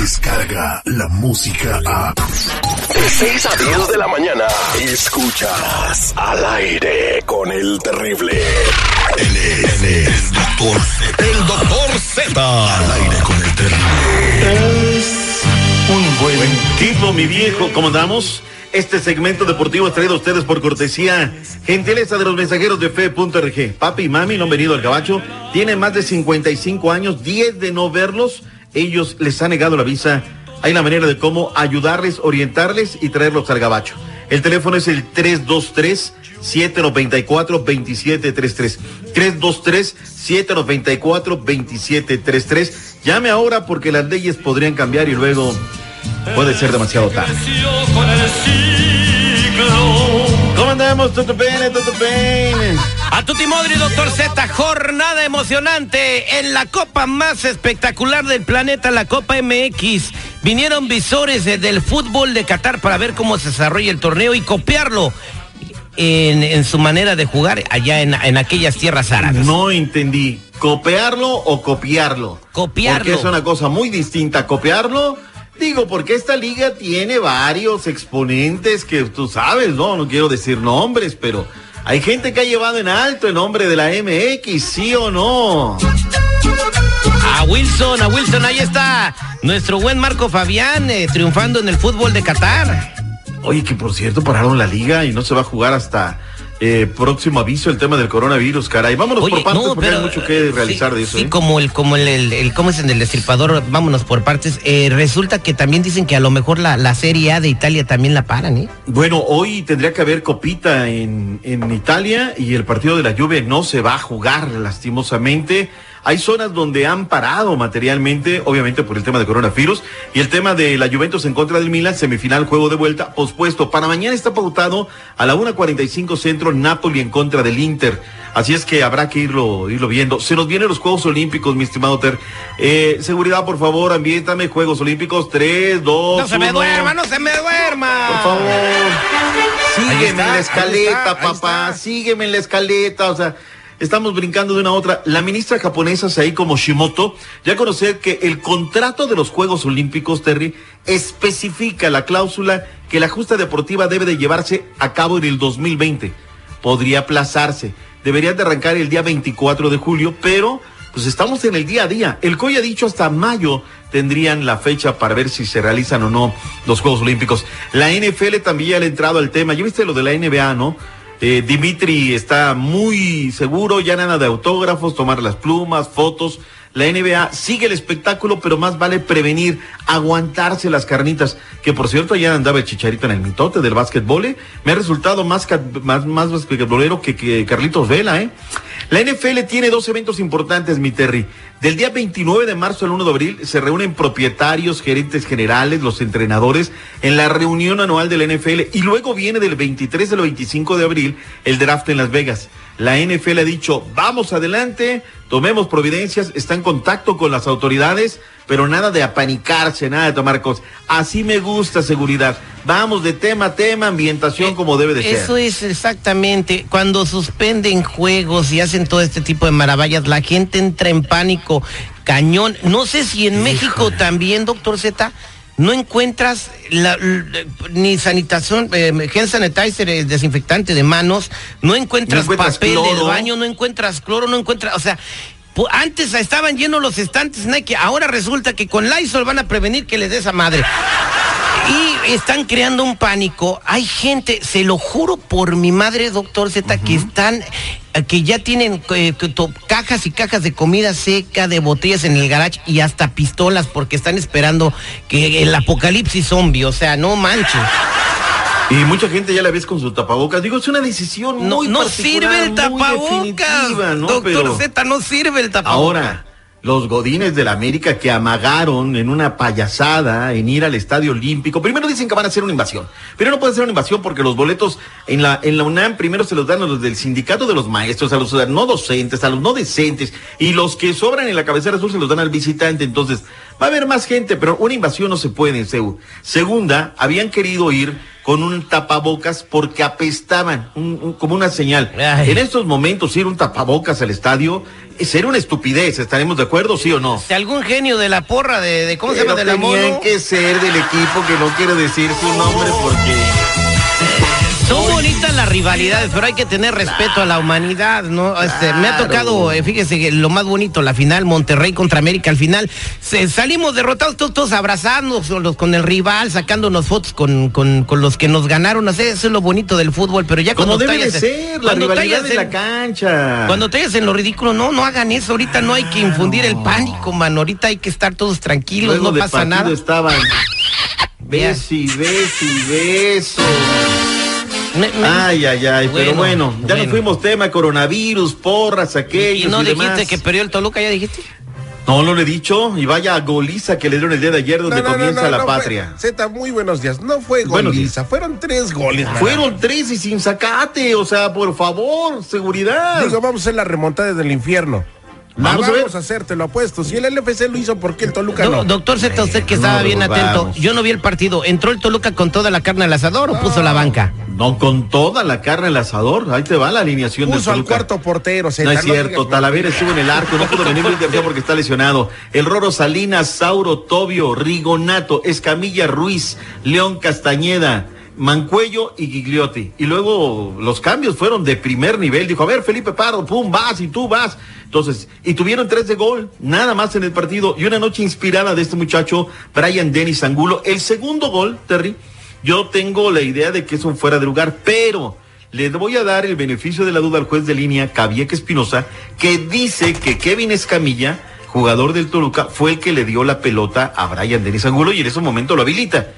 llega la música a... De 6 a 10 de la mañana, escuchas al aire con el terrible. Él es el doctor Z. El doctor Z. Al aire con el terrible. Es un buen tipo, mi viejo. ¿Cómo andamos? Este segmento deportivo es traído a ustedes por cortesía gentileza de los mensajeros de fe.rg. Papi y mami no han venido al gabacho. Tienen más de 55 años, 10 de no verlos. Ellos les han negado la visa. Hay una manera de cómo ayudarles, orientarles y traerlos al gabacho. El teléfono es el 323 794 2733. 323 794 2733. Llame ahora porque las leyes podrían cambiar y luego puede ser demasiado tarde. A Tutti Modri, doctor Z, jornada emocionante en la copa más espectacular del planeta, la Copa MX. Vinieron visores del fútbol de Qatar para ver cómo se desarrolla el torneo y copiarlo en, en su manera de jugar allá en, en aquellas tierras árabes. No entendí. ¿Copiarlo o copiarlo? Copiarlo. Porque es una cosa muy distinta. ¿Copiarlo? Digo, porque esta liga tiene varios exponentes que tú sabes, ¿no? No quiero decir nombres, pero hay gente que ha llevado en alto el nombre de la MX, ¿sí o no? A Wilson, a Wilson, ahí está nuestro buen Marco Fabián eh, triunfando en el fútbol de Qatar. Oye, que por cierto pararon la liga y no se va a jugar hasta eh, próximo aviso el tema del coronavirus, caray. Vámonos Oye, por partes no, porque hay mucho que eh, realizar sí, de eso. Sí, ¿eh? como el, como el, el, el- ¿cómo es en el destripador? Vámonos por partes. Eh, resulta que también dicen que a lo mejor la, la Serie A de Italia también la paran, ¿eh? Bueno, hoy tendría que haber copita en, en Italia y el partido de la lluvia no se va a jugar lastimosamente. Hay zonas donde han parado materialmente, obviamente por el tema de coronavirus, y el tema de la Juventus en contra del Milan, semifinal, juego de vuelta, pospuesto. Para mañana está pautado a la 1.45 centro, Napoli en contra del Inter. Así es que habrá que irlo, irlo viendo. Se nos vienen los Juegos Olímpicos, mi estimado Ter. Eh, seguridad, por favor, ambiéntame, Juegos Olímpicos, 3, 2, No se me duerma, no se me duerma. por favor. Sígueme está, en la escaleta, está, papá. Sígueme en la escaleta. O sea, estamos brincando de una a otra. La ministra japonesa Saiko Shimoto ya conocer que el contrato de los Juegos Olímpicos, Terry, especifica la cláusula que la justa deportiva debe de llevarse a cabo en el 2020. Podría aplazarse. Deberían de arrancar el día 24 de julio, pero pues estamos en el día a día. El COI ha dicho hasta mayo tendrían la fecha para ver si se realizan o no los Juegos Olímpicos. La NFL también ya le ha entrado al tema. ¿Ya viste lo de la NBA, no? Eh, Dimitri está muy seguro, ya nada de autógrafos, tomar las plumas, fotos. La NBA sigue el espectáculo, pero más vale prevenir, aguantarse las carnitas. Que por cierto, ya andaba el chicharito en el mitote del básquetbol. ¿eh? Me ha resultado más, más, más basquetbolero que, que Carlitos Vela, ¿eh? La NFL tiene dos eventos importantes, mi Terry. Del día 29 de marzo al 1 de abril se reúnen propietarios, gerentes generales, los entrenadores en la reunión anual de la NFL y luego viene del 23 al 25 de abril el draft en Las Vegas. La NFL ha dicho, vamos adelante, tomemos providencias, está en contacto con las autoridades, pero nada de apanicarse, nada de tomar cosas. Así me gusta seguridad. Vamos de tema a tema, ambientación como debe de ser. Eso es exactamente. Cuando suspenden juegos y hacen todo este tipo de maravillas, la gente entra en pánico, cañón. No sé si en México también, doctor Z, no encuentras la- ni sanitación, eh, hand sanitizer, eh, desinfectante de manos, no encuentras, No encuentras papel del cloro. baño, no encuentras cloro, no encuentras, o sea. Antes estaban llenos los estantes Nike, ahora resulta que con Lysol van a prevenir que les dé esa madre. Y están creando un pánico. Hay gente, se lo juro por mi madre, doctor Z, que están, eh, que ya tienen eh, cajas y cajas de comida seca, de botellas en el garage y hasta pistolas porque están esperando que el apocalipsis zombie, o sea, no manches. Y mucha gente ya la ves con su tapabocas. Digo, es una decisión No, muy no sirve el tapabocas. ¿no? Doctor Pero Z, no sirve el tapabocas. ahora, los godines de la América que amagaron en una payasada en ir al Estadio Olímpico. Primero dicen que van a hacer una invasión. Pero no puede ser una invasión porque los boletos en la, en la UNAM primero se los dan a los del sindicato de los maestros, a los no docentes, a los no decentes. Y los que sobran en la cabecera azul se los dan al visitante. Entonces, va a haber más gente, pero una invasión no se puede en Seúl. Segunda, habían querido ir con un tapabocas porque apestaban, un- un- como una señal. Ay. En estos momentos ir un tapabocas al estadio sería una estupidez, ¿estaremos de acuerdo, sí o no? Si algún genio de la porra, de, de ¿cómo se llama? De la tenían mono. que ser del equipo que no quiere decir su nombre porque... Son bonitas las rivalidades, pero hay que tener respeto a la humanidad, ¿no? Este, me ha tocado, eh, fíjese, que lo más bonito, la final, Monterrey contra América, al final se- salimos derrotados todos, todos abrazándonos con el rival, sacándonos fotos con, con, con los que nos ganaron, no sé, eso es lo bonito del fútbol, pero ya Como cuando debe de tallas- ser, la rivalidad de la en- cancha. Cuando te en lo ridículo, no, no hagan eso. Ahorita no hay que infundir el pánico, mano. Ahorita hay que estar todos tranquilos, Luego no de pasa nada. estaban beso y beso y beso. Me- me- Ay, ay, ay, pero Bueno, bueno, ya bueno. nos fuimos tema coronavirus, porras, y aquellos no y dijiste demás. que perdió el Toluca, ya dijiste. No, no le he dicho, y vaya goliza que le dieron el día de ayer donde No, no, no, comienza no, la patria. Zeta, muy buenos días. No fue goliza, fueron tres goles. nada Fueron tres y sin sacate, o sea, por favor, seguridad. Digo, vamos a hacer la remontada del infierno. La Vamos vamos, a a, hacer, te lo apuesto. Si el LFC lo hizo, ¿por qué el Toluca Do- no? doctor Z, usted que no estaba bien atento. vamos. Yo no vi el partido. ¿Entró el Toluca con toda la carne al asador o puso la banca? No, con toda la carne al asador, ahí te va la alineación del Puso al Toluca. cuarto portero. Zeta, No es cierto, Talavera estuvo en el arco, no pudo venir Luis García porque está lesionado. El Roro Salinas, Sauro, Tobio, Rigonato, Escamilla Ruiz, León Castañeda, Mancuello y Gigliotti. Y luego los cambios fueron de primer nivel. Dijo, a ver, Felipe Pardo, pum, vas y tú vas. Entonces, y tuvieron tres de gol, nada más en el partido. Y una noche inspirada de este muchacho, Brian Dennis Angulo. El segundo gol, Terry, yo tengo la idea de que es un fuera de lugar, pero le voy a dar el beneficio de la duda al juez de línea, Cavieque Espinosa, que dice que Kevin Escamilla, jugador del Toluca, fue el que le dio la pelota a Brian Denis Angulo y en ese momento lo habilita.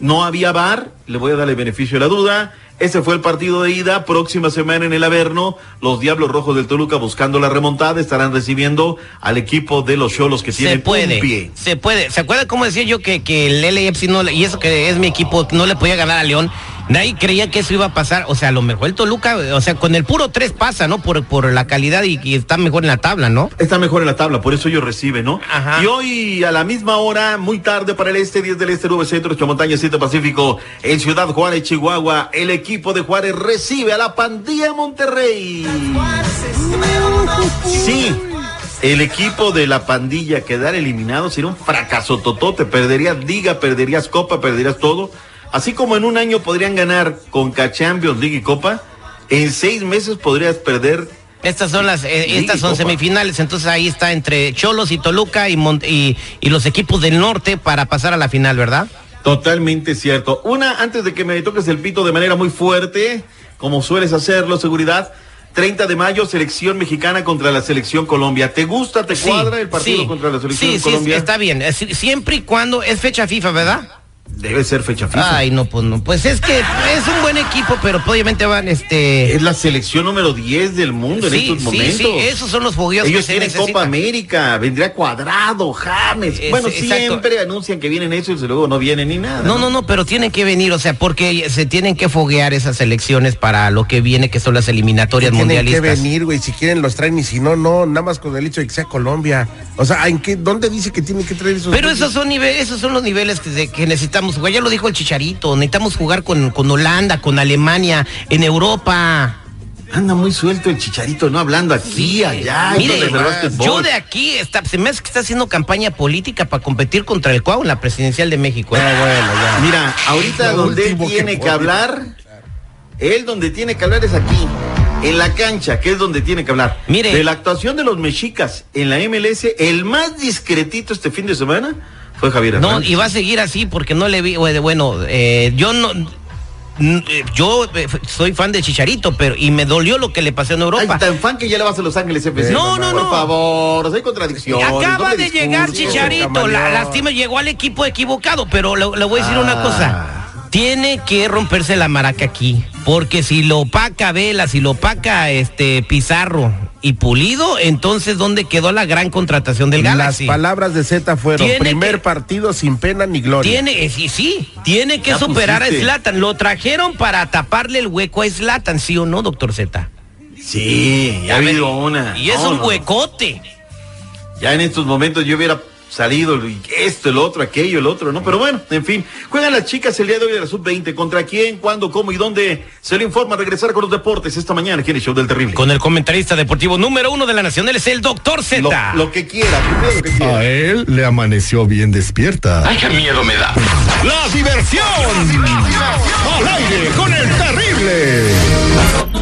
No había VAR, le voy a dar el beneficio de la duda. Ese fue el partido de ida. Próxima semana en el Averno, los Diablos Rojos del Toluca buscando la remontada estarán recibiendo al equipo de los Cholos que puede, un pie. se puede. ¿Se acuerda cómo decía yo que, que el no, le- y eso que es mi equipo, no le podía ganar a León? Nadie creía que eso iba a pasar. O sea, a lo mejor el Toluca, o sea, con el puro 3 pasa, ¿no? Por, por la calidad y, y está mejor en la tabla, ¿no? Está mejor en la tabla, por eso ellos reciben, ¿no? Ajá. Y hoy a la misma hora, muy tarde para el este, 10 del este, 9 centro, 8 montaña, 7 pacífico, en Ciudad Juárez, Chihuahua, el equipo de Juárez recibe a la pandilla Monterrey. Sí, el equipo de la pandilla quedar eliminado sería un fracaso totote, perderías liga, perderías copa, perderías todo. Así como en un año podrían ganar con Champions League y Copa, en seis meses podrías perder Estas son las, eh, estas son Copa. semifinales, entonces ahí está entre Cholos y Toluca y, Mon- y, y los equipos del norte para pasar a la final, ¿verdad? Totalmente cierto. Una, antes de que me toques el pito de manera muy fuerte, como sueles hacerlo, seguridad. 30 de mayo, selección mexicana contra la selección Colombia. ¿Te gusta, te cuadra el partido sí. contra la selección Sí, de sí, Colombia? está bien. Si- Siempre y cuando es fecha FIFA, ¿verdad? Debe ser fecha FIFA. Ay, no, pues no. Pues es que es un buen equipo, pero obviamente van, este. Es la selección número 10 del mundo en estos sí, momentos. sí, esos son los fogueos Ellos que se tienen necesitan. Copa América, vendría Cuadrado, James. Es- bueno, exacto. siempre anuncian que vienen eso y luego no vienen ni nada. No, no, no, pero tienen que venir, o sea, porque se tienen que foguear esas elecciones para lo que viene, que son las eliminatorias Tienen que mundialistas. venir, güey. Si quieren los traen y si no, no. Nada más con el hecho de que sea Colombia. O sea, ¿en qué, ¿dónde dice que tienen que traer esos Pero esos son niveles, esos son los niveles que, de- que necesitamos jugar. Ya lo dijo el Chicharito, necesitamos jugar con, con Holanda, con Alemania, en Europa. Anda muy suelto el chicharito, no hablando aquí, allá. Mire, básquetbol. yo de aquí, está, se me hace que está haciendo campaña política para competir contra el Cuau en la presidencial de México. ¿eh? Ah, bueno, ya. Mira, ahorita Lo donde él que tiene que, hablar, él donde tiene que hablar es aquí, en la cancha, que es donde tiene que hablar. Mire. De la actuación de los mexicas en la MLS, el más discretito este fin de semana fue Javier No, y va a seguir así porque no le vi, bueno, eh, yo no, yo eh, soy fan de Chicharito, pero y me dolió lo que le pasó en Ay, Europa. tan fan que ya le vas a Los Ángeles FC. No, no, Por no. favor, hay contradicciones. Acaba de llegar. Chicharito, la, lástima, llegó al equipo equivocado, pero le, le voy a decir una Ah. cosa. Tiene que romperse la maraca aquí, porque si lo opaca Vela, si lo opaca este Pizarro y Pulido, entonces ¿dónde quedó la gran contratación del Las Galaxy? palabras de Z fueron Tiene primer que- partido sin pena ni gloria. Tiene, eh, sí, sí, tiene que Ya superar pusiste. a Slatan. Lo trajeron para taparle el hueco a Slatan, ¿sí o no, doctor Z? Sí, ya ha habido una. Y es No, un no. huecote. Ya en estos momentos yo hubiera salido y esto, el otro, aquello, el otro, ¿no? Pero bueno, en fin, juegan las chicas el día de hoy de la sub-20. ¿Contra quién, cuándo, cómo y dónde? Se lo informa regresar con los deportes esta mañana aquí en el show del terrible. Con el comentarista deportivo número uno de la Nacional es el doctor Z. Lo, lo que quiera, primero lo que quiera. A él le amaneció bien despierta. Ay, qué miedo me da. ¡La diversión! ¡Al aire con el terrible!